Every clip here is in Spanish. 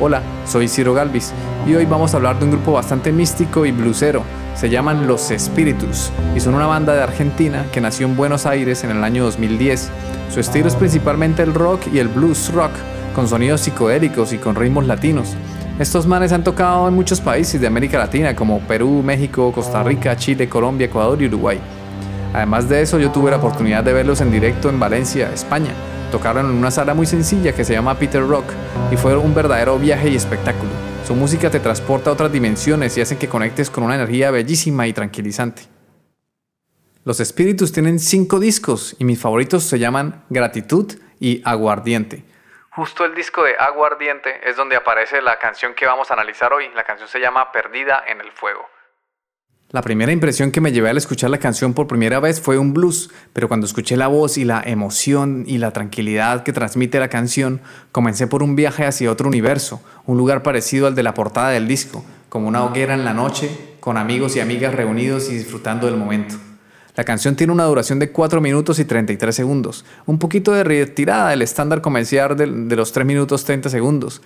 Hola, soy Ciro Galvis y hoy vamos a hablar de un grupo bastante místico y blusero. Se llaman Los Espíritus y son una banda de Argentina que nació en Buenos Aires en el año 2010. Su estilo es principalmente el rock y el blues rock, con sonidos psicodélicos y con ritmos latinos. Estos manes han tocado en muchos países de América Latina como Perú, México, Costa Rica, Chile, Colombia, Ecuador y Uruguay. Además de eso, yo tuve la oportunidad de verlos en directo en Valencia, España, Tocaron en una sala muy sencilla que se llama Peter Rock y fue un verdadero viaje y espectáculo. Su música te transporta a otras dimensiones y hace que conectes con una energía bellísima y tranquilizante. Los espíritus tienen cinco discos y mis favoritos se llaman Gratitud y Aguardiente. Justo el disco de Aguardiente es donde aparece la canción que vamos a analizar hoy. La canción se llama Perdida en el Fuego. La primera impresión que me llevé al escuchar la canción por primera vez fue un blues, pero cuando escuché la voz y la emoción y la tranquilidad que transmite la canción, comencé por un viaje hacia otro universo, un lugar parecido al de la portada del disco, como una hoguera en la noche, con amigos y amigas reunidos y disfrutando del momento. La canción tiene una duración de 4 minutos y 33 segundos, un poquito de retirada del estándar comercial de, los 3 minutos 30 segundos,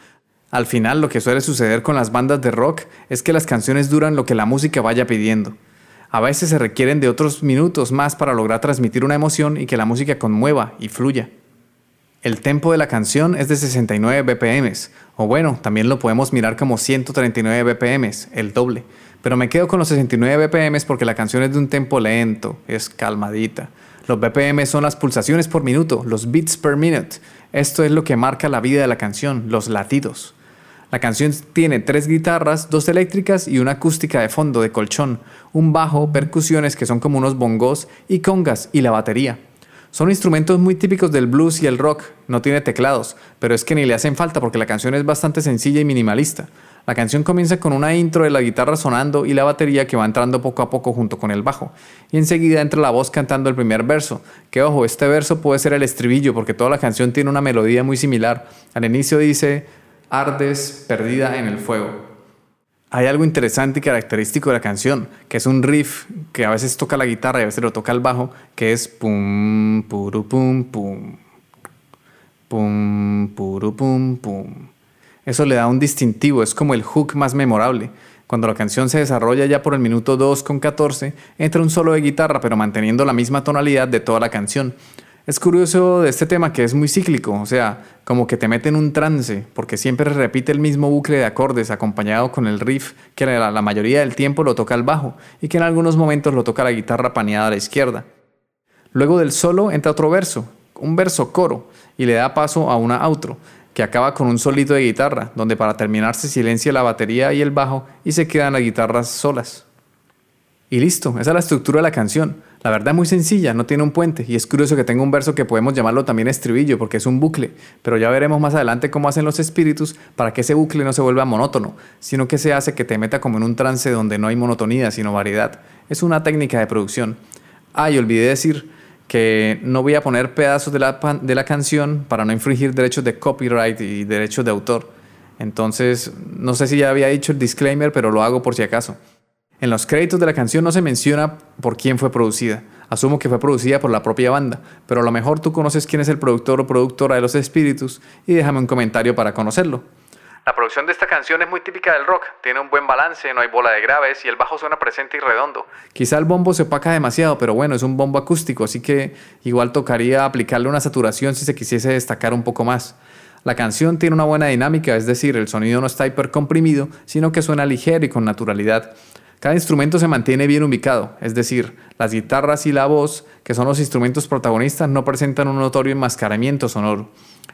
al final lo que suele suceder con las bandas de rock es que las canciones duran lo que la música vaya pidiendo. A veces se requieren de otros minutos más para lograr transmitir una emoción y que la música conmueva y fluya. El tempo de la canción es de 69 BPM, o bueno, también lo podemos mirar como 139 BPM, el doble. Pero me quedo con los 69 BPM porque la canción es de un tempo lento, es calmadita. Los BPM son las pulsaciones por minuto, los beats per minute. Esto es lo que marca la vida de la canción, los latidos. La canción tiene tres guitarras, dos eléctricas y una acústica de fondo de colchón, un bajo, percusiones que son como unos bongos y congas y la batería. Son instrumentos muy típicos del blues y el rock, no tiene teclados, pero es que ni le hacen falta porque la canción es bastante sencilla y minimalista. La canción comienza con una intro de la guitarra sonando y la batería que va entrando poco a poco junto con el bajo. Y enseguida entra la voz cantando el primer verso. Que ojo, este verso puede ser el estribillo porque toda la canción tiene una melodía muy similar. Al inicio dice, Ardes perdida en el fuego. Hay algo interesante y característico de la canción, que es un riff que a veces toca la guitarra y a veces lo toca el bajo, que es pum, puru, pum, pum. Pum, puru, pum, pum. Eso le da un distintivo, es como el hook más memorable. Cuando la canción se desarrolla ya por el minuto 2 con 14, entra un solo de guitarra, pero manteniendo la misma tonalidad de toda la canción. Es curioso de este tema que es muy cíclico, o sea, como que te mete en un trance, porque siempre repite el mismo bucle de acordes acompañado con el riff que la, mayoría del tiempo lo toca el bajo y que en algunos momentos lo toca la guitarra paneada a la izquierda. Luego del solo entra otro verso, un verso coro, y le da paso a una outro, que acaba con un solito de guitarra, donde para terminar se silencia la batería y el bajo y se quedan las guitarras solas. Y listo, esa es la estructura de la canción. La verdad es muy sencilla, no tiene un puente y es curioso que tenga un verso que podemos llamarlo también estribillo porque es un bucle, pero ya veremos más adelante cómo hacen los espíritus para que ese bucle no se vuelva monótono, sino que se hace que te meta como en un trance donde no hay monotonía sino variedad. Es una técnica de producción. Ah, y olvidé decir que no voy a poner pedazos de la, de la canción para no infringir derechos de copyright y derechos de autor. Entonces, no sé si ya había dicho el disclaimer, pero lo hago por si acaso. En los créditos de la canción no se menciona por quién fue producida. Asumo que fue producida por la propia banda, pero a lo mejor tú conoces quién es el productor o productora de Los Espíritus y déjame un comentario para conocerlo. La producción de esta canción es muy típica del rock, tiene un buen balance, no hay bola de graves y el bajo suena presente y redondo. Quizá el bombo se opaca demasiado, pero bueno, es un bombo acústico, así que igual tocaría aplicarle una saturación si se quisiese destacar un poco más. La canción tiene una buena dinámica, es decir, el sonido no está hipercomprimido, sino que suena ligero y con naturalidad. Cada instrumento se mantiene bien ubicado, es decir, las guitarras y la voz, que son los instrumentos protagonistas, no presentan un notorio enmascaramiento sonoro.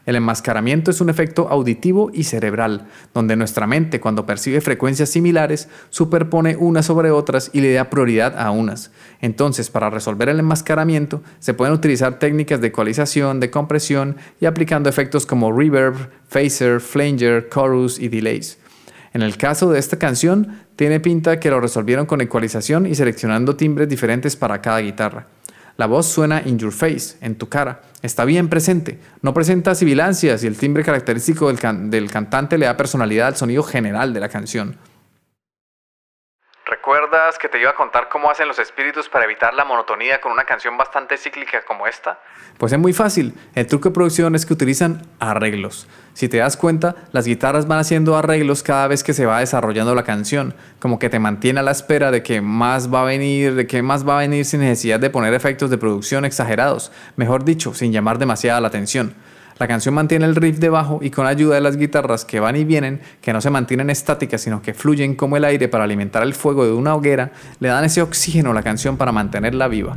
El enmascaramiento es un efecto auditivo y cerebral, donde nuestra mente, cuando percibe frecuencias similares, superpone unas sobre otras y le da prioridad a unas. Entonces, para resolver el enmascaramiento, se pueden utilizar técnicas de ecualización, de compresión y aplicando efectos como reverb, phaser, flanger, chorus y delays. En el caso de esta canción, tiene pinta que lo resolvieron con ecualización y seleccionando timbres diferentes para cada guitarra. La voz suena in your face, en tu cara. Está bien presente. No presenta sibilancias y el timbre característico del, del cantante le da personalidad al sonido general de la canción. ¿Recuerdas que te iba a contar cómo hacen los espíritus para evitar la monotonía con una canción bastante cíclica como esta? Pues es muy fácil. El truco de producción es que utilizan arreglos. Si te das cuenta, las guitarras van haciendo arreglos cada vez que se va desarrollando la canción, como que te mantiene a la espera de que más va a venir, de que más va a venir sin necesidad de poner efectos de producción exagerados, mejor dicho, sin llamar demasiada la atención. La canción mantiene el riff debajo y con ayuda de las guitarras que van y vienen, que no se mantienen estáticas sino que fluyen como el aire para alimentar el fuego de una hoguera, le dan ese oxígeno a la canción para mantenerla viva.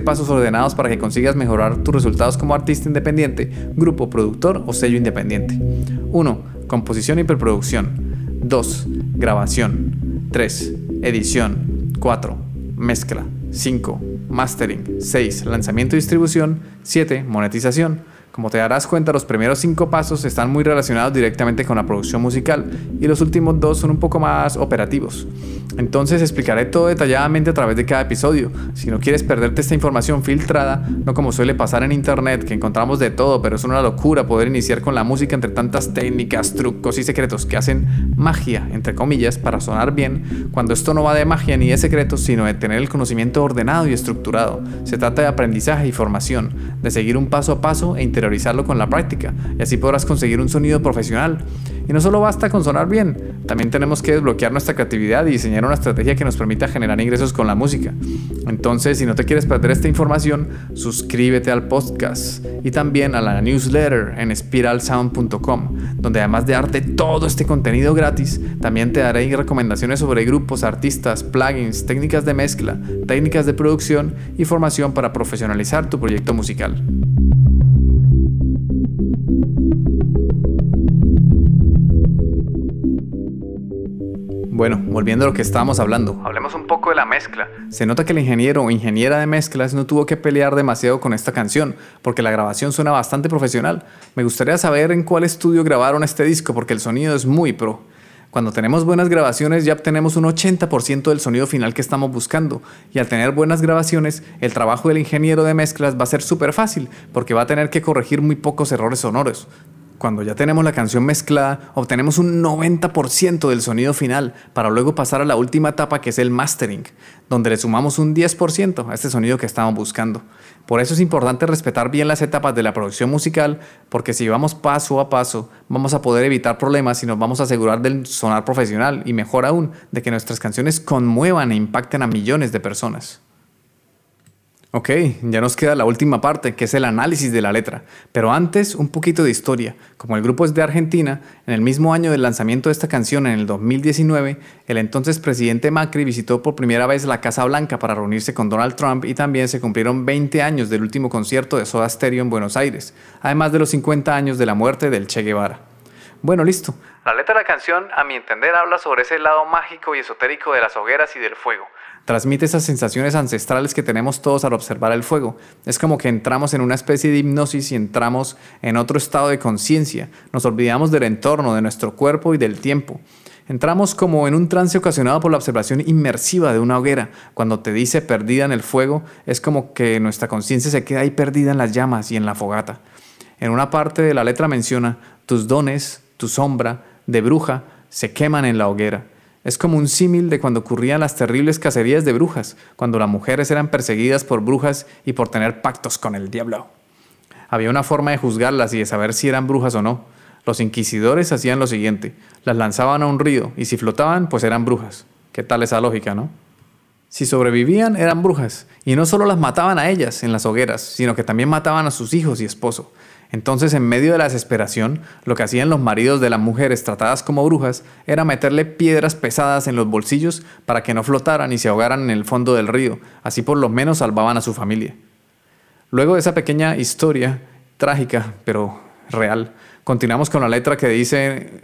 pasos ordenados para que consigas mejorar tus resultados como artista independiente, grupo, productor o sello independiente. 1. Composición y preproducción. 2. Grabación. 3. Edición. 4. Mezcla. 5. Mastering. 6. Lanzamiento y distribución. 7. Monetización. Como te darás cuenta, los primeros cinco pasos están muy relacionados directamente con la producción musical y los últimos dos son un poco más operativos. Entonces explicaré todo detalladamente a través de cada episodio. Si no quieres perderte esta información filtrada, no como suele pasar en internet, que encontramos de todo, pero es una locura poder iniciar con la música entre tantas técnicas, trucos y secretos que hacen magia, entre comillas, para sonar bien, cuando esto no va de magia ni de secretos, sino de tener el conocimiento ordenado y estructurado. Se trata de aprendizaje y formación, de seguir un paso a paso e con la práctica y así podrás conseguir un sonido profesional. Y no solo basta con sonar bien, también tenemos que desbloquear nuestra creatividad y diseñar una estrategia que nos permita generar ingresos con la música. Entonces, si no te quieres perder esta información, suscríbete al podcast y también a la newsletter en spiralsound.com, donde además de darte todo este contenido gratis, también te daré recomendaciones sobre grupos, artistas, plugins, técnicas de mezcla, técnicas de producción y formación para profesionalizar tu proyecto musical. Bueno, volviendo a lo que estábamos hablando, hablemos un poco de la mezcla. Se nota que el ingeniero o ingeniera de mezclas no tuvo que pelear demasiado con esta canción, porque la grabación suena bastante profesional. Me gustaría saber en cuál estudio grabaron este disco, porque el sonido es muy pro. Cuando tenemos buenas grabaciones ya obtenemos un 80% del sonido final que estamos buscando y al tener buenas grabaciones el trabajo del ingeniero de mezclas va a ser súper fácil porque va a tener que corregir muy pocos errores sonoros. Cuando ya tenemos la canción mezclada, obtenemos un 90% del sonido final para luego pasar a la última etapa que es el mastering, donde le sumamos un 10% a este sonido que estamos buscando. Por eso es importante respetar bien las etapas de la producción musical, porque si vamos paso a paso, vamos a poder evitar problemas y nos vamos a asegurar del sonar profesional y mejor aún, de que nuestras canciones conmuevan e impacten a millones de personas. Ok, ya nos queda la última parte, que es el análisis de la letra. Pero antes, un poquito de historia. Como el grupo es de Argentina, en el mismo año del lanzamiento de esta canción, en el 2019, el entonces presidente Macri visitó por primera vez la Casa Blanca para reunirse con Donald Trump y también se cumplieron 20 años del último concierto de Soda Stereo en Buenos Aires, además de los 50 años de la muerte del Che Guevara. Bueno, listo. La letra de la canción, a mi entender, habla sobre ese lado mágico y esotérico de las hogueras y del fuego transmite esas sensaciones ancestrales que tenemos todos al observar el fuego. Es como que entramos en una especie de hipnosis y entramos en otro estado de conciencia. Nos olvidamos del entorno, de nuestro cuerpo y del tiempo. Entramos como en un trance ocasionado por la observación inmersiva de una hoguera. Cuando te dice perdida en el fuego, es como que nuestra conciencia se queda ahí perdida en las llamas y en la fogata. En una parte de la letra menciona, tus dones, tu sombra, de bruja, se queman en la hoguera. Es como un símil de cuando ocurrían las terribles cacerías de brujas, cuando las mujeres eran perseguidas por brujas y por tener pactos con el diablo. Había una forma de juzgarlas y de saber si eran brujas o no. Los inquisidores hacían lo siguiente, las lanzaban a un río y si flotaban, pues eran brujas. ¿Qué tal esa lógica, no? Si sobrevivían eran brujas, y no solo las mataban a ellas en las hogueras, sino que también mataban a sus hijos y esposo. Entonces, en medio de la desesperación, lo que hacían los maridos de las mujeres tratadas como brujas era meterle piedras pesadas en los bolsillos para que no flotaran y se ahogaran en el fondo del río, así por lo menos salvaban a su familia. Luego de esa pequeña historia, trágica, pero real, continuamos con la letra que dice,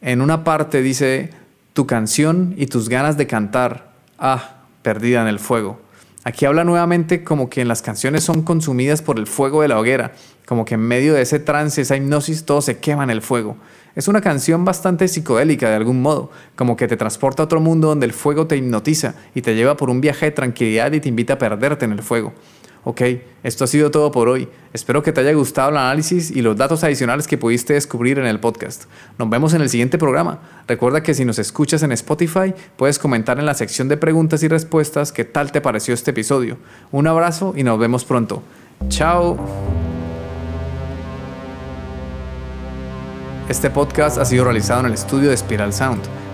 en una parte dice, tu canción y tus ganas de cantar, ah, perdida en el fuego. Aquí habla nuevamente como que las canciones son consumidas por el fuego de la hoguera, como que en medio de ese trance, esa hipnosis, todo se quema en el fuego. Es una canción bastante psicodélica de algún modo, como que te transporta a otro mundo donde el fuego te hipnotiza y te lleva por un viaje de tranquilidad y te invita a perderte en el fuego. Ok, esto ha sido todo por hoy. Espero que te haya gustado el análisis y los datos adicionales que pudiste descubrir en el podcast. Nos vemos en el siguiente programa. Recuerda que si nos escuchas en Spotify, puedes comentar en la sección de preguntas y respuestas qué tal te pareció este episodio. Un abrazo y nos vemos pronto. Chao. Este podcast ha sido realizado en el estudio de Spiral Sound.